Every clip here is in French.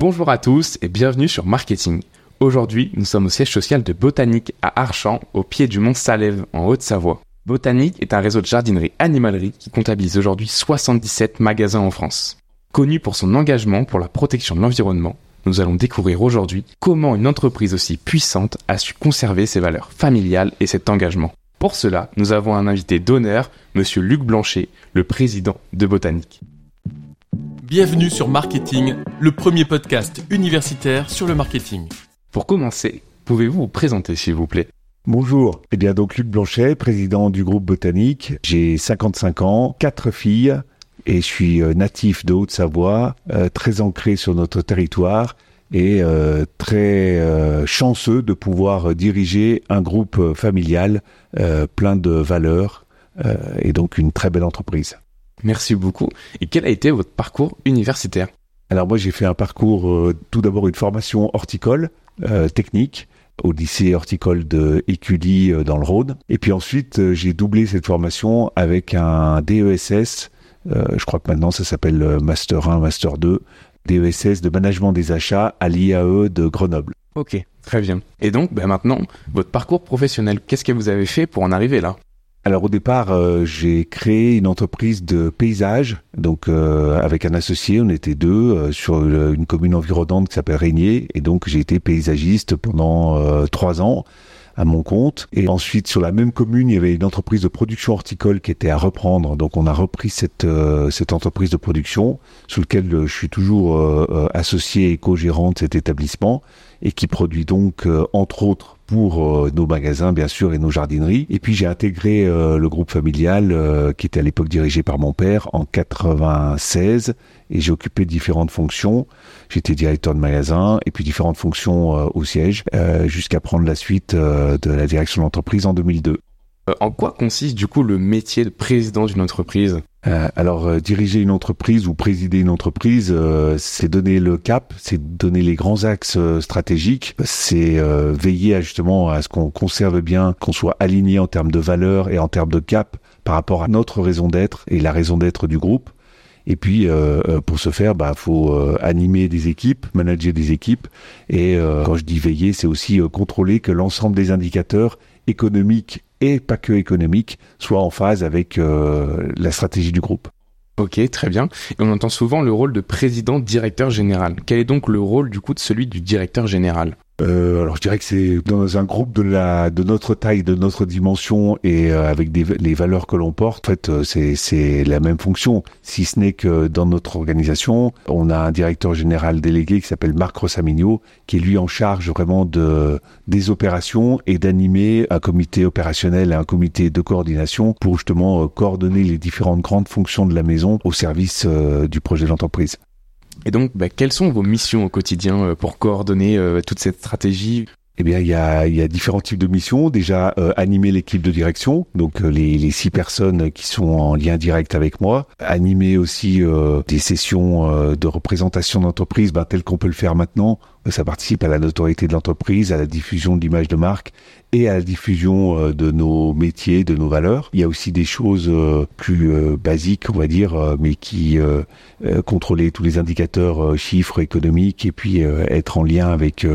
Bonjour à tous et bienvenue sur Marketing. Aujourd'hui, nous sommes au siège social de Botanique à Archamps, au pied du mont Salève, en Haute-Savoie. Botanique est un réseau de jardinerie animalerie qui comptabilise aujourd'hui 77 magasins en France. Connu pour son engagement pour la protection de l'environnement, nous allons découvrir aujourd'hui comment une entreprise aussi puissante a su conserver ses valeurs familiales et cet engagement. Pour cela, nous avons un invité d'honneur, monsieur Luc Blanchet, le président de Botanique. Bienvenue sur Marketing, le premier podcast universitaire sur le marketing. Pour commencer, pouvez-vous vous présenter s'il vous plaît? Bonjour, eh bien donc Luc Blanchet, président du groupe Botanique. J'ai 55 ans, quatre filles et je suis euh, natif de Haute-Savoie, euh, très ancré sur notre territoire et euh, très chanceux de pouvoir diriger un groupe familial plein de valeurs et donc une très belle entreprise. Merci beaucoup. Et quel a été votre parcours universitaire? Alors moi j'ai fait un parcours, euh, tout d'abord une formation horticole euh, technique au lycée horticole de Écully euh, dans le Rhône. Et puis ensuite j'ai doublé cette formation avec un DESS, je crois que maintenant ça s'appelle Master 1, Master 2, DESS de management des achats à l'IAE de Grenoble. Ok, très bien. Et donc ben maintenant, votre parcours professionnel, qu'est-ce que vous avez fait pour en arriver là? Alors au départ, euh, j'ai créé une entreprise de paysage, donc euh, avec un associé, on était deux euh, sur une commune environnante qui s'appelle Régnier, et donc j'ai été paysagiste pendant trois ans à mon compte. Et ensuite, sur la même commune, il y avait une entreprise de production horticole qui était à reprendre. Donc, on a repris cette cette entreprise de production, sous lequel je suis toujours associé et co-gérant de cet établissement, et qui produit donc, entre autres, pour euh, nos magasins bien sûr et nos jardineries. Et puis j'ai intégré euh, le groupe familial euh, qui était à l'époque dirigé par mon père en 96 et j'ai occupé différentes fonctions. J'étais directeur de magasin et puis différentes fonctions au siège jusqu'à prendre la suite de la direction de l'entreprise en 2002. En quoi consiste du coup le métier de président d'une entreprise? Euh, alors, euh, diriger une entreprise ou présider une entreprise, euh, c'est donner le cap, c'est donner les grands axes stratégiques, c'est veiller à, justement à ce qu'on conserve bien, qu'on soit aligné en termes de valeur et en termes de cap par rapport à notre raison d'être et la raison d'être du groupe. Et puis, pour ce faire, bah, faut animer des équipes, manager des équipes. Et quand je dis veiller, c'est aussi contrôler que l'ensemble des indicateurs économiques et pas que économiques soient en phase avec euh, la stratégie du groupe. Ok, très bien. Et on entend souvent le rôle de président directeur général. Quel est donc le rôle du coup de celui du directeur général? Euh, alors je dirais que c'est dans un groupe de la de notre taille, de notre dimension et euh, avec des, les valeurs que l'on porte, en fait euh, c'est c'est la même fonction. Si ce n'est que dans notre organisation, on a un directeur général délégué qui s'appelle Marc Rossamigno, qui est lui en charge vraiment de des opérations et d'animer un comité opérationnel et un comité de coordination pour justement coordonner les différentes grandes fonctions de la maison au service du projet d'entreprise. Et donc, bah, quelles sont vos missions au quotidien euh, pour coordonner euh, toute cette stratégie? Eh bien, il y a, différents types de missions. Déjà, euh, animer l'équipe de direction, donc les, les, six personnes qui sont en lien direct avec moi. Animer aussi des sessions de représentation d'entreprise, ben, tel qu'on peut le faire maintenant. Ça participe à la notoriété de l'entreprise, à la diffusion de l'image de marque et à la diffusion euh, de nos métiers, de nos valeurs. Il y a aussi des choses euh, plus euh, basiques, on va dire, mais qui contrôler tous les indicateurs chiffres économiques et puis être en lien avec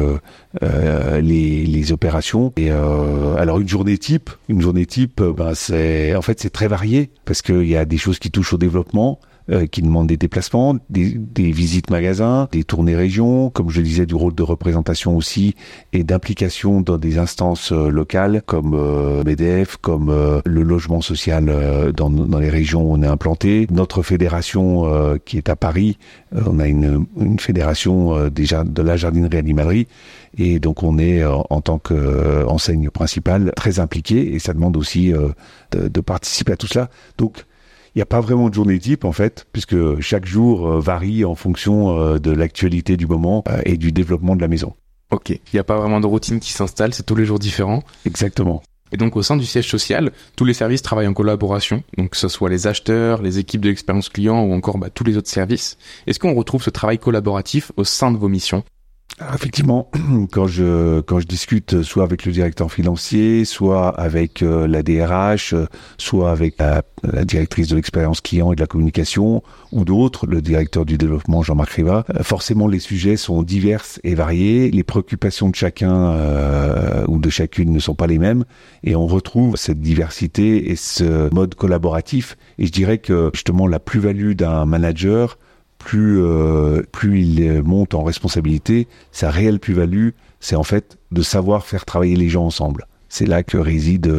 les, les, opérations. Et alors une journée type, une journée type, ben c'est en fait c'est très varié parce qu'il y a des choses qui touchent au développement. Euh, qui demandent des déplacements, des, des, visites magasins, des tournées régions, comme je le disais, du rôle de représentation aussi et d'implication dans des instances euh, locales comme euh, MEDEF, comme euh, le logement social dans, dans, les régions où on est implanté. Notre fédération qui est à Paris, on a une, une fédération déjà de la jardinerie animalerie et donc on est en tant qu'enseigne principale très impliqué et ça demande aussi de, de participer à tout cela. Donc il n'y a pas vraiment de journée type en fait, puisque chaque jour euh, varie en fonction euh, de l'actualité du moment euh, et du développement de la maison. Ok, il n'y a pas vraiment de routine qui s'installe, c'est tous les jours différents. Exactement. Et donc au sein du siège social, tous les services travaillent en collaboration, donc que ce soit les acheteurs, les équipes de l'expérience client ou encore bah, tous les autres services. Est-ce qu'on retrouve ce travail collaboratif au sein de vos missions? Effectivement, quand je quand je discute soit avec le directeur financier, soit avec euh, la DRH, euh, soit avec la, directrice de l'expérience client et de la communication, ou d'autres, le directeur du développement Jean-Marc Riva, euh, forcément les sujets sont divers et variés, les préoccupations de chacun ou de chacune ne sont pas les mêmes, et on retrouve cette diversité et ce mode collaboratif. Et je dirais que justement la plus-value d'un manager plus, euh, plus il monte en responsabilité, sa réelle plus-value, c'est en fait de savoir faire travailler les gens ensemble. C'est là que réside,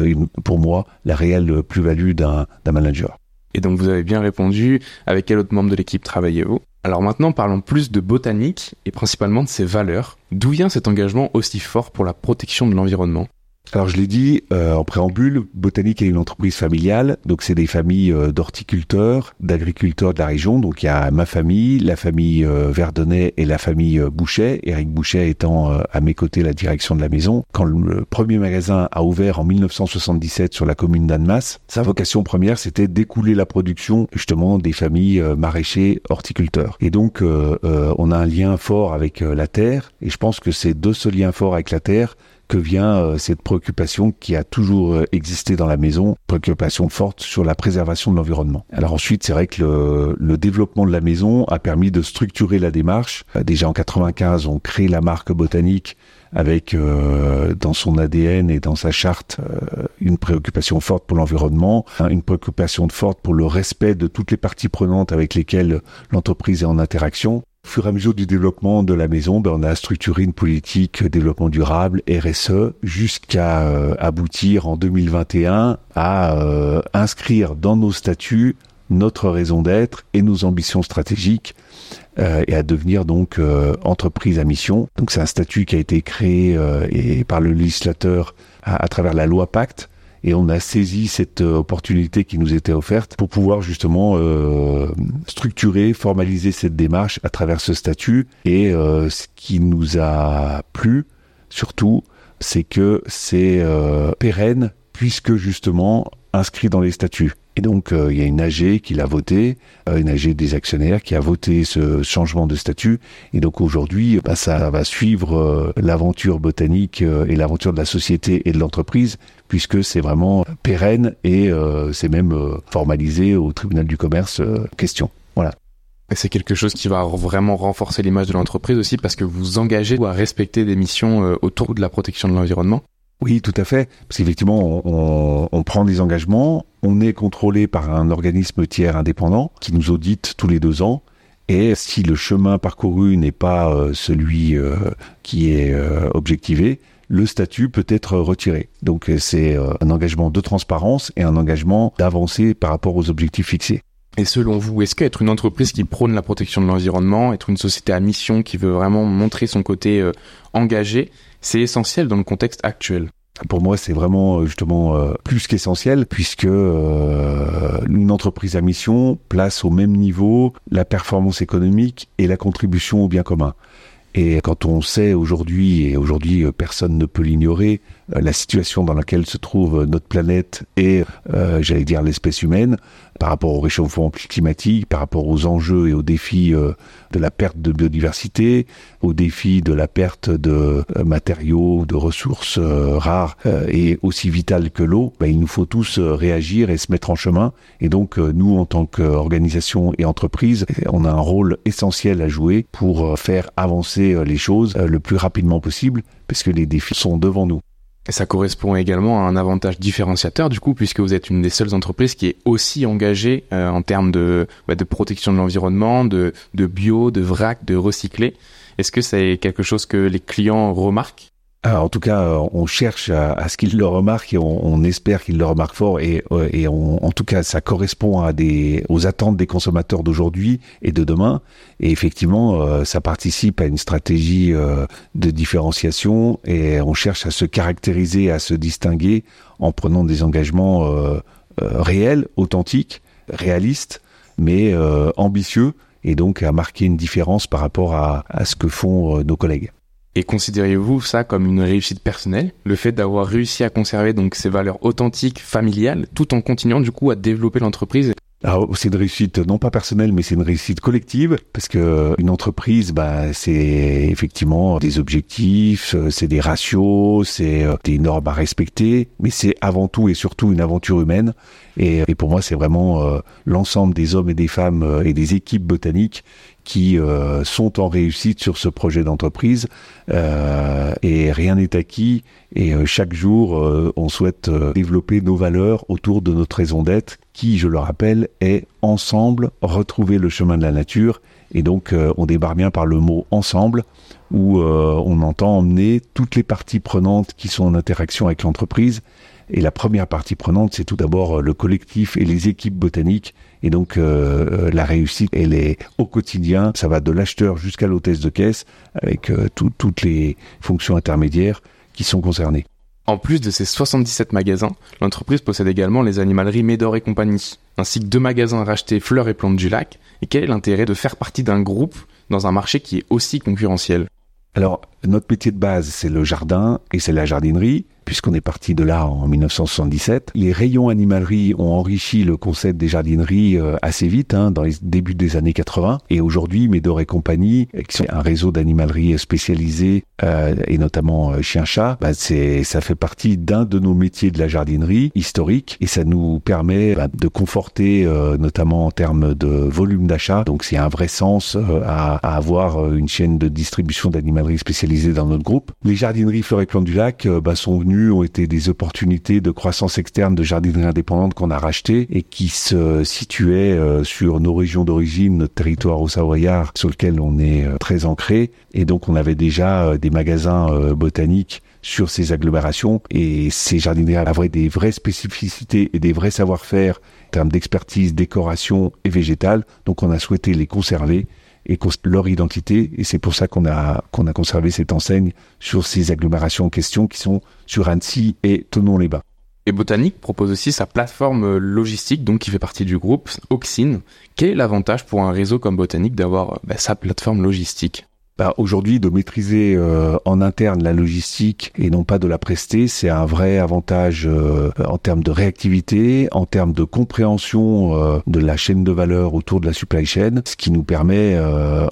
pour moi, la réelle plus-value d'un manager. Et donc vous avez bien répondu, avec quel autre membre de l'équipe travaillez-vous? Alors maintenant parlons plus de botanique et principalement de ses valeurs. D'où vient cet engagement aussi fort pour la protection de l'environnement? Alors je l'ai dit euh, en préambule, Botanique est une entreprise familiale, donc c'est des familles euh, d'horticulteurs, d'agriculteurs de la région. Donc il y a ma famille, la famille euh, Verdonnet et la famille Boucher. Eric Boucher étant à mes côtés la direction de la maison. Quand le premier magasin a ouvert en 1977 sur la commune d'Annemasse, sa vocation première c'était d'écouler la production justement des familles maraîchers horticulteurs. Et donc on a un lien fort avec la terre, et je pense que c'est de ce lien fort avec la terre que vient euh, cette préoccupation qui a toujours euh, existé dans la maison, préoccupation forte sur la préservation de l'environnement. Alors ensuite, c'est vrai que le, le, développement de la maison a permis de structurer la démarche. Euh, déjà en 95, on crée la marque botanique avec dans son ADN et dans sa charte une préoccupation forte pour l'environnement, hein, une préoccupation forte pour le respect de toutes les parties prenantes avec lesquelles l'entreprise est en interaction. Au fur et à mesure du développement de la maison, ben, on a structuré une politique développement durable, RSE, jusqu'à euh, aboutir en 2021 à euh, inscrire dans nos statuts notre raison d'être et nos ambitions stratégiques euh, et à devenir donc entreprise à mission. Donc c'est un statut qui a été créé par le législateur à travers la loi Pacte et on a saisi cette euh, opportunité qui nous était offerte pour pouvoir justement euh, structurer, formaliser cette démarche à travers ce statut. Et euh, ce qui nous a plu, surtout, c'est que c'est pérenne puisque justement inscrit dans les statuts. Et donc, euh, il y a une AG qui l'a voté, euh, une AG des actionnaires qui a voté ce changement de statut. Et donc aujourd'hui, bah, ça va suivre euh, l'aventure botanique et l'aventure de la société et de l'entreprise, puisque c'est vraiment pérenne et c'est même formalisé au tribunal du commerce question. Voilà. C'est quelque chose qui va vraiment renforcer l'image de l'entreprise aussi parce que vous engagez à respecter des missions autour de la protection de l'environnement. Oui, tout à fait. Parce qu'effectivement, on, on, prend des engagements, on est contrôlé par un organisme tiers indépendant qui nous audite tous les deux ans. Et si le chemin parcouru n'est pas euh, celui euh, qui est euh, objectivé, le statut peut être retiré. Donc c'est un engagement de transparence et un engagement d'avancer par rapport aux objectifs fixés. Et selon vous, est-ce qu'être une entreprise qui prône la protection de l'environnement, être une société à mission qui veut vraiment montrer son côté engagé, c'est essentiel dans le contexte actuel. Pour moi, c'est vraiment euh, justement euh, plus qu'essentiel puisque euh, une entreprise à mission place au même niveau la performance économique et la contribution au bien commun. Et quand on sait aujourd'hui, et aujourd'hui personne ne peut l'ignorer, la situation dans laquelle se trouve notre planète et, j'allais dire, l'espèce humaine, par rapport au réchauffement climatique, par rapport aux enjeux et aux défis euh, de la perte de biodiversité, aux défis de la perte de euh, matériaux, de ressources euh, rares et aussi vitales que l'eau, ben, il nous faut tous réagir et se mettre en chemin. Et donc nous, en tant qu'organisation et entreprise, on a un rôle essentiel à jouer pour faire avancer les choses le plus rapidement possible, parce que les défis sont devant nous. Et ça correspond également à un avantage différenciateur du coup, puisque vous êtes une des seules entreprises qui est aussi engagée euh, en termes de, bah, de protection de l'environnement, de, de bio, de vrac, de recyclé. Est-ce que c'est quelque chose que les clients remarquent? Ah, en tout cas, euh, on cherche à, ce qu'il le remarque et on, espère qu'il le remarque fort. Et, euh, et en tout cas, ça correspond à des, aux attentes des consommateurs d'aujourd'hui et de demain. Et effectivement, euh, ça participe à une stratégie de différenciation et on cherche à se caractériser, à se distinguer en prenant des engagements réels, authentiques, réalistes, mais ambitieux et donc à marquer une différence par rapport à ce que font nos collègues. Et considérez-vous ça comme une réussite personnelle, le fait d'avoir réussi à conserver donc ces valeurs authentiques, familiales, tout en continuant du coup à développer l'entreprise? Alors, c'est une réussite non pas personnelle, mais c'est une réussite collective parce que une entreprise, bah, c'est effectivement des objectifs, euh, c'est des ratios, c'est euh, des normes à respecter, mais c'est avant tout et surtout une aventure humaine. Et, pour moi, c'est vraiment euh, l'ensemble des hommes et des femmes et des équipes botaniques qui sont en réussite sur ce projet d'entreprise. et rien n'est acquis. Et chaque jour, on souhaite développer nos valeurs autour de notre raison d'être qui, je le rappelle, est ensemble retrouver le chemin de la nature. Et donc, euh, on débarre bien par le mot ensemble, où euh, on entend emmener toutes les parties prenantes qui sont en interaction avec l'entreprise. Et la première partie prenante, c'est tout d'abord euh, le collectif et les équipes botaniques. Et donc, la réussite, elle est au quotidien. Ça va de l'acheteur jusqu'à l'hôtesse de caisse, avec toutes les fonctions intermédiaires qui sont concernées. En plus de ses 77 magasins, l'entreprise possède également les animaleries Médor et compagnie, ainsi que deux magasins rachetés Fleurs et Plantes du Lac. Et quel est l'intérêt de faire partie d'un groupe dans un marché qui est aussi concurrentiel? Alors, notre métier de base, c'est le jardin et c'est la jardinerie puisqu'on est parti de là en 1977. Les rayons animalerie ont enrichi le concept des jardineries euh, assez vite, hein, dans les débuts des années 80. Et aujourd'hui, Médor et compagnie, qui sont un réseau d'animalerie spécialisé, euh, et notamment euh, chien-chat, bah, c'est, ça fait partie d'un de nos métiers de la jardinerie historique, et ça nous permet bah, de conforter, euh, notamment en termes de volume d'achat. Donc c'est un vrai sens à, à, avoir une chaîne de distribution d'animalerie spécialisée dans notre groupe. Les jardineries Fleur et Plante du Lac bah, sont venues ont été des opportunités de croissance externe de jardinerie indépendante qu'on a racheté et qui se situaient euh, sur nos régions d'origine, notre territoire au Savoyard, sur lequel on est euh, très ancré. Et donc on avait déjà euh, des magasins botaniques sur ces agglomérations et ces jardineries avaient des vraies spécificités et des vrais savoir-faire en termes d'expertise, décoration et végétale. Donc on a souhaité les conserver et leur identité. Et c'est pour ça qu'on a, qu'on a conservé cette enseigne sur ces agglomérations en question qui sont sur Annecy et Tonon-les-Bains. Et Botanique propose aussi sa plateforme logistique, donc qui fait partie du groupe Oxine. Quel est l'avantage pour un réseau comme Botanique d'avoir bah, sa plateforme logistique? Bah, aujourd'hui de maîtriser euh, en interne la logistique et non pas de la prester, c'est un vrai avantage euh, en termes de réactivité, en termes de compréhension euh, de la chaîne de valeur autour de la supply chain, ce qui nous permet,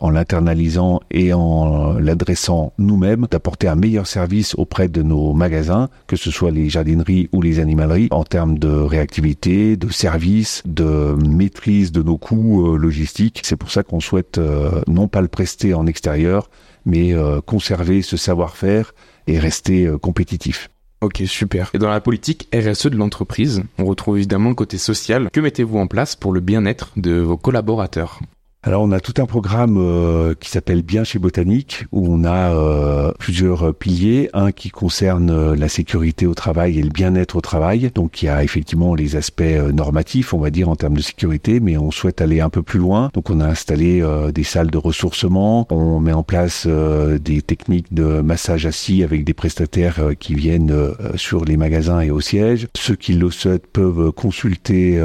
en l'internalisant et en l'adressant nous-mêmes, d'apporter un meilleur service auprès de nos magasins, que ce soit les jardineries ou les animaleries, en termes de réactivité, de service, de maîtrise de nos coûts logistiques. C'est pour ça qu'on souhaite non pas le prester en extérieur, mais euh, conserver ce savoir-faire et rester euh, compétitif. Ok, super. Et dans la politique RSE de l'entreprise, on retrouve évidemment le côté social. Que mettez-vous en place pour le bien-être de vos collaborateurs? Alors on a tout un programme euh, qui s'appelle Bien chez Botanique où on a euh, plusieurs piliers, un qui concerne euh, la sécurité au travail et le bien-être au travail. Donc il y a effectivement les aspects normatifs, on va dire en termes de sécurité, mais on souhaite aller un peu plus loin. Donc on a installé des salles de ressourcement, on met en place des techniques de massage assis avec des prestataires qui viennent sur les magasins et au siège. Ceux qui le souhaitent peuvent consulter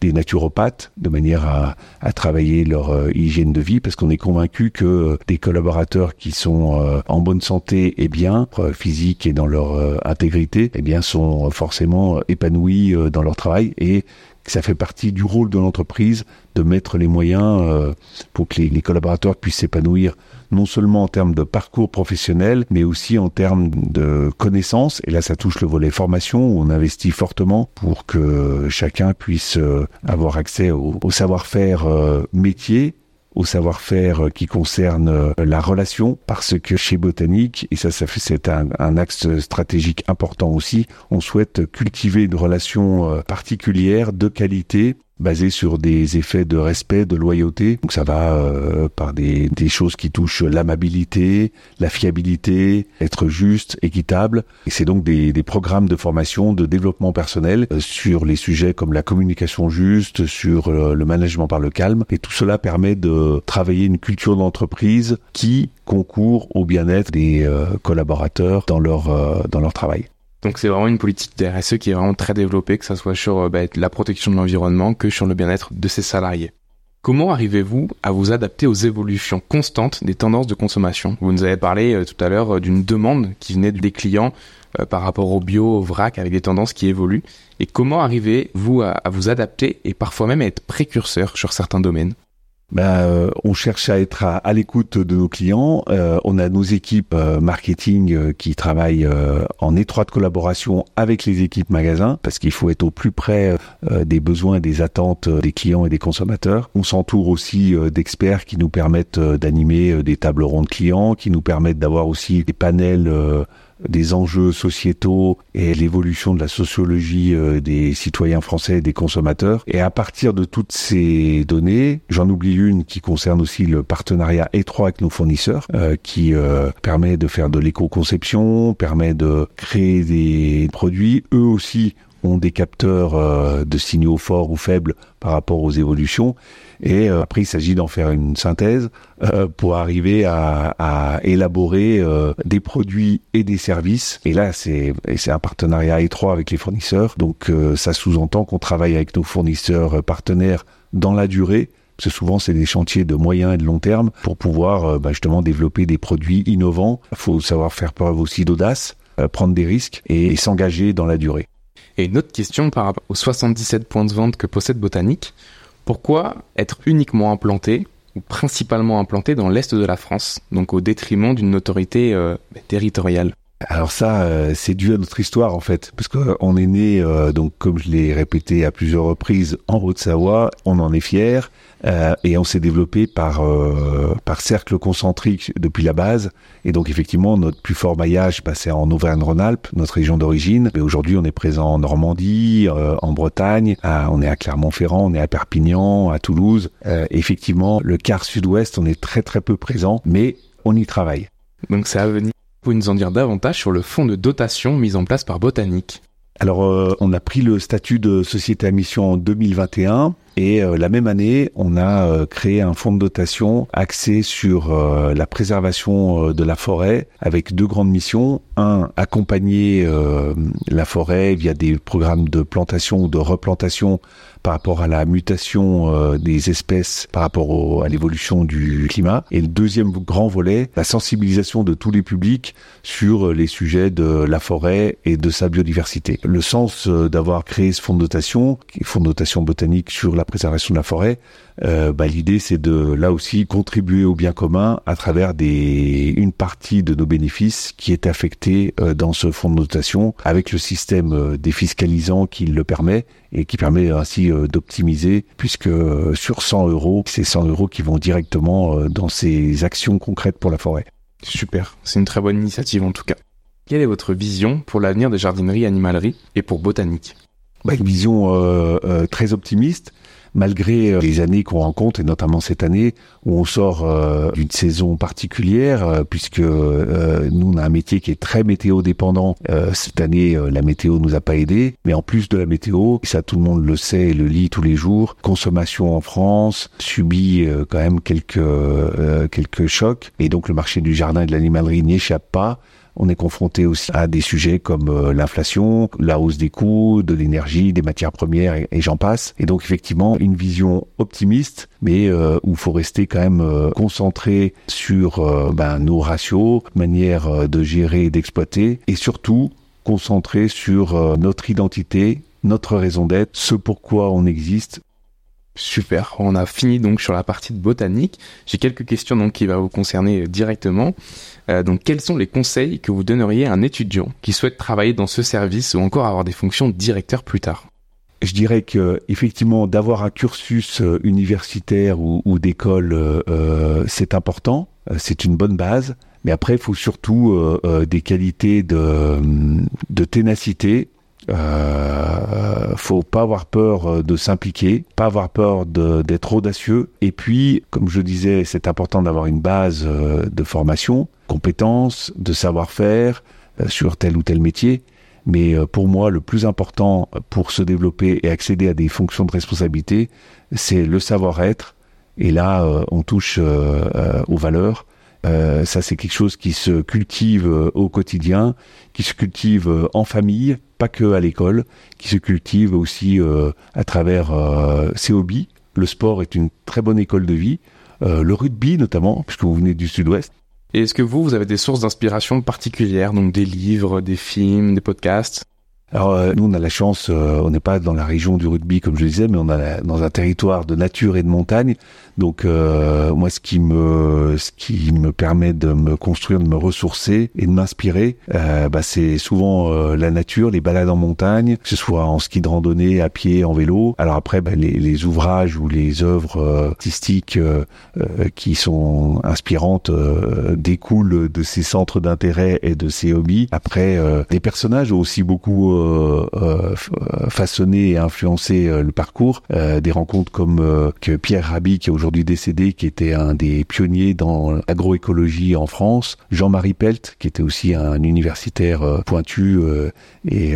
des naturopathes de manière à, à travailler leur euh, hygiène de vie parce qu'on est convaincu que euh, des collaborateurs qui sont euh, en bonne santé et bien physique et dans leur intégrité, eh bien sont forcément épanouis dans leur travail et ça fait partie du rôle de l'entreprise de mettre les moyens pour que les, collaborateurs puissent s'épanouir non seulement en termes de parcours professionnel, mais aussi en termes de connaissances. Et là, ça touche le volet formation où on investit fortement pour que chacun puisse avoir accès au, savoir-faire métier au savoir-faire qui concerne la relation, parce que chez Botanique, et ça, ça fait, c'est un, un, axe stratégique important aussi, on souhaite cultiver une relation particulière de qualité basé sur des effets de respect, de loyauté. Donc ça va euh, par des, des, choses qui touchent l'amabilité, la fiabilité, être juste, équitable. Et c'est donc des, des, programmes de formation, de développement personnel euh, sur les sujets comme la communication juste, sur euh, le management par le calme. Et tout cela permet de travailler une culture d'entreprise qui concourt au bien-être des collaborateurs dans leur, dans leur travail. Donc c'est vraiment une politique de RSE qui est vraiment très développée, que ce soit sur euh, bah, la protection de l'environnement que sur le bien-être de ses salariés. Comment arrivez-vous à vous adapter aux évolutions constantes des tendances de consommation? Vous nous avez parlé euh, tout à l'heure euh, d'une demande qui venait des clients par rapport au bio, au vrac, avec des tendances qui évoluent. Et comment arrivez-vous à, à vous adapter et parfois même à être précurseur sur certains domaines? Ben, euh, on cherche à être à, l'écoute de nos clients. Euh, on a nos équipes euh, marketing qui travaillent en étroite collaboration avec les équipes magasins parce qu'il faut être au plus près des besoins et des attentes des clients et des consommateurs. On s'entoure aussi d'experts qui nous permettent d'animer des tables rondes clients, qui nous permettent d'avoir aussi des panels des enjeux sociétaux et l'évolution de la sociologie euh, des citoyens français et des consommateurs. Et à partir de toutes ces données, j'en oublie une qui concerne aussi le partenariat étroit avec nos fournisseurs, euh, qui euh, permet de faire de l'éco-conception, permet de créer des produits. Eux aussi ont des capteurs de signaux forts ou faibles par rapport aux évolutions. Et euh, après, il s'agit d'en faire une synthèse euh, pour arriver à, à élaborer euh, des produits et des services. Et là, c'est un partenariat étroit avec les fournisseurs. Donc, ça sous-entend qu'on travaille avec nos fournisseurs partenaires dans la durée parce que souvent c'est des chantiers de moyen et de long terme pour pouvoir bah, justement développer des produits innovants. Il faut savoir faire preuve aussi d'audace, prendre des risques et s'engager dans la durée. Et une autre question par rapport aux 77 points de vente que possède Botanique. Pourquoi être uniquement implanté ou principalement implanté dans l'est de la France, donc au détriment d'une autorité euh, territoriale? Alors ça, euh, c'est dû à notre histoire en fait, parce qu'on est né, euh, donc comme je l'ai répété à plusieurs reprises, en Haute-Savoie, on en est fier, euh, et on s'est développé par par cercle concentrique depuis la base, et donc effectivement notre plus fort maillage, bah, c'est en Auvergne-Rhône-Alpes, notre région d'origine, mais aujourd'hui on est présent en Normandie, en Bretagne, on est à Clermont-Ferrand, on est à Perpignan, à Toulouse. effectivement, le quart sud-ouest, on est très très peu présent, mais on y travaille. Donc c'est à venir. Pouvez nous en dire davantage sur le fonds de dotation mis en place par Botanique. Alors, euh, on a pris le statut de société à mission en 2021 et euh, la même année, on a euh, créé un fonds de dotation axé sur la préservation de la forêt avec deux grandes missions. Un, accompagner la forêt via des programmes de plantation ou de replantation par rapport à la mutation euh, des espèces, par rapport à l'évolution du climat. Et le deuxième grand volet, la sensibilisation de tous les publics sur les sujets de la forêt et de sa biodiversité. Le sens euh, d'avoir créé ce fonds de dotation, fonds de dotation botanique sur la préservation de la forêt, euh, bah, l'idée c'est de là aussi contribuer au bien commun à travers des une partie de nos bénéfices qui est affectée dans ce fonds de dotation avec le système défiscalisant qui le permet et qui permet ainsi euh, d'optimiser, puisque euh, sur 100 euros, c'est 100 euros qui vont directement euh, dans ces actions concrètes pour la forêt. Super, c'est une très bonne initiative en tout cas. Quelle est votre vision pour l'avenir des jardineries animaleries et pour botanique? Bah, Une vision très optimiste malgré euh, les années qu'on rencontre, et notamment cette année où on sort euh, d'une saison particulière, euh, puisque nous, on a un métier qui est très météo dépendant. cette année, la météo nous a pas aidé, mais en plus de la météo, ça tout le monde le sait et le lit tous les jours, consommation en France subit quand même quelques quelques chocs, et donc le marché du jardin et de l'animalerie n'y échappe pas. On est confronté aussi à des sujets comme euh, l'inflation, la hausse des coûts, de l'énergie, des matières premières et, j'en passe. Et donc effectivement, une vision optimiste, mais euh, où il faut rester quand même euh, concentré sur ben, nos ratios, manière de gérer et d'exploiter, et surtout concentré sur notre identité, notre raison d'être, ce pourquoi on existe, Super, on a fini donc sur la partie de botanique. J'ai quelques questions donc qui vont vous concerner directement. Euh, donc quels sont les conseils que vous donneriez à un étudiant qui souhaite travailler dans ce service ou encore avoir des fonctions de directeur plus tard? Je dirais que effectivement d'avoir un cursus euh, universitaire ou, d'école, euh, c'est important, c'est une bonne base. Mais après, il faut surtout des qualités de, de ténacité, euh, faut pas avoir peur euh, de s'impliquer, pas avoir peur d'être audacieux. Et puis, comme je disais, c'est important d'avoir une base euh, de formation, compétences, de savoir-faire euh, sur tel ou tel métier. Mais pour moi, le plus important pour se développer et accéder à des fonctions de responsabilité, c'est le savoir-être. Et là, on touche aux valeurs. Ça, c'est quelque chose qui se cultive au quotidien, qui se cultive en famille, pas que à l'école, qui se cultive aussi euh, à travers euh, ses hobbies. Le sport est une très bonne école de vie. Euh, le rugby notamment, puisque vous venez du sud-ouest. Et est-ce que vous, vous avez des sources d'inspiration particulières, donc des livres, des films, des podcasts? Alors euh, nous on a la chance, euh, on n'est pas dans la région du rugby comme je le disais, mais on a dans un territoire de nature et de montagne. Donc euh, moi ce qui me ce qui me permet de me construire, de me ressourcer et de m'inspirer, bah, c'est souvent la nature, les balades en montagne, que ce soit en ski de randonnée, à pied, en vélo. Alors après bah, les, les, ouvrages ou les œuvres artistiques qui sont inspirantes découlent de ces centres d'intérêt et de ces hobbies. Après les personnages ont aussi beaucoup euh, euh, façonné et influencé euh, le parcours. des rencontres comme que Pierre Rabhi, qui est aujourd'hui décédé, qui était un des pionniers dans l'agroécologie en France. Jean-Marie Pelt, qui était aussi un universitaire pointu et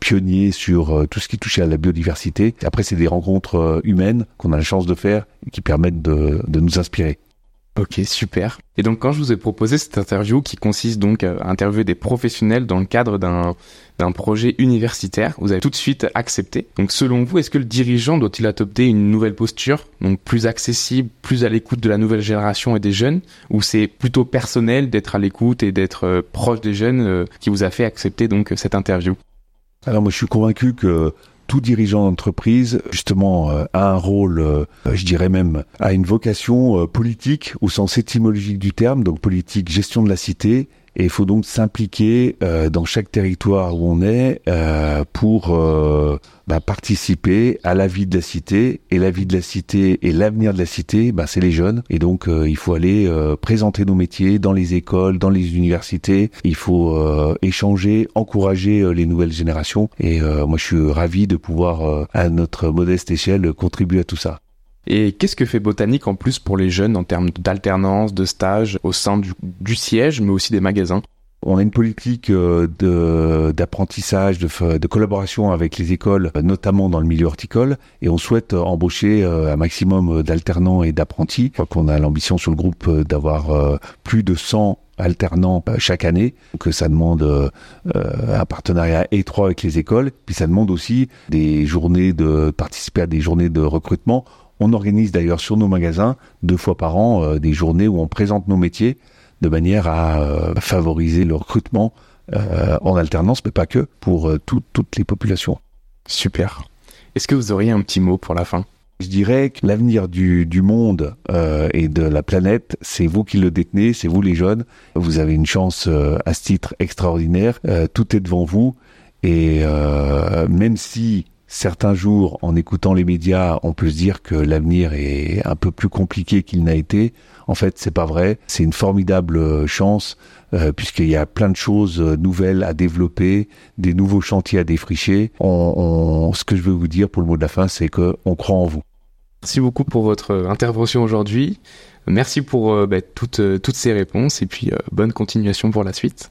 pionnier sur tout ce qui touchait à la biodiversité. Après, c'est des rencontres humaines qu'on a la chance de faire et qui permettent de, de nous inspirer. Ok, super. Et donc quand je vous ai proposé cette interview qui consiste donc à interviewer des professionnels dans le cadre d'un d'un projet universitaire, vous avez tout de suite accepté. Donc selon vous, est-ce que le dirigeant doit-il adopter une nouvelle posture, donc plus accessible, plus à l'écoute de la nouvelle génération et des jeunes, ou c'est plutôt personnel d'être à l'écoute et d'être euh, proche des jeunes euh, qui vous a fait accepter donc cette interview? Alors moi je suis convaincu que tout dirigeant d'entreprise, justement, euh, a un rôle, euh, je dirais même, a une vocation euh, politique au sens étymologique du terme, donc politique, gestion de la cité, et il faut donc s'impliquer euh, dans chaque territoire où on est euh, pour euh, bah, participer à la vie de la cité. Et la vie de la cité et l'avenir de la cité, bah, c'est les jeunes. Et donc il faut aller présenter nos métiers dans les écoles, dans les universités. Il faut échanger, encourager les nouvelles générations. Et moi, je suis ravi de pouvoir, à notre modeste échelle, contribuer à tout ça. Et qu'est-ce que fait Botanique en plus pour les jeunes en termes d'alternance, de stage au sein du, siège, mais aussi des magasins? On a une politique euh, d'apprentissage, de, collaboration avec les écoles, notamment dans le milieu horticole, et on souhaite embaucher euh, un maximum d'alternants et d'apprentis. Je crois qu'on a l'ambition sur le groupe euh, d'avoir plus de 100 alternants chaque année, que ça demande un partenariat étroit avec les écoles, puis ça demande aussi des journées de participer à des journées de recrutement on organise d'ailleurs sur nos magasins deux fois par an euh, des journées où on présente nos métiers de manière à euh, favoriser le recrutement euh, en alternance, mais pas que, pour toutes les populations. Super. Est-ce que vous auriez un petit mot pour la fin? Je dirais que l'avenir du, monde et de la planète, c'est vous qui le détenez, c'est vous les jeunes. Vous avez une chance à ce titre extraordinaire. tout est devant vous. Et même si certains jours, en écoutant les médias, on peut se dire que l'avenir est un peu plus compliqué qu'il n'a été. En fait, c'est pas vrai. C'est une formidable euh, chance euh, puisqu'il y a plein de choses euh, nouvelles à développer, des nouveaux chantiers à défricher. Ce que je veux vous dire pour le mot de la fin, c'est que on croit en vous. Merci beaucoup pour votre intervention aujourd'hui. Merci pour bah, toutes ces réponses et puis bonne continuation pour la suite.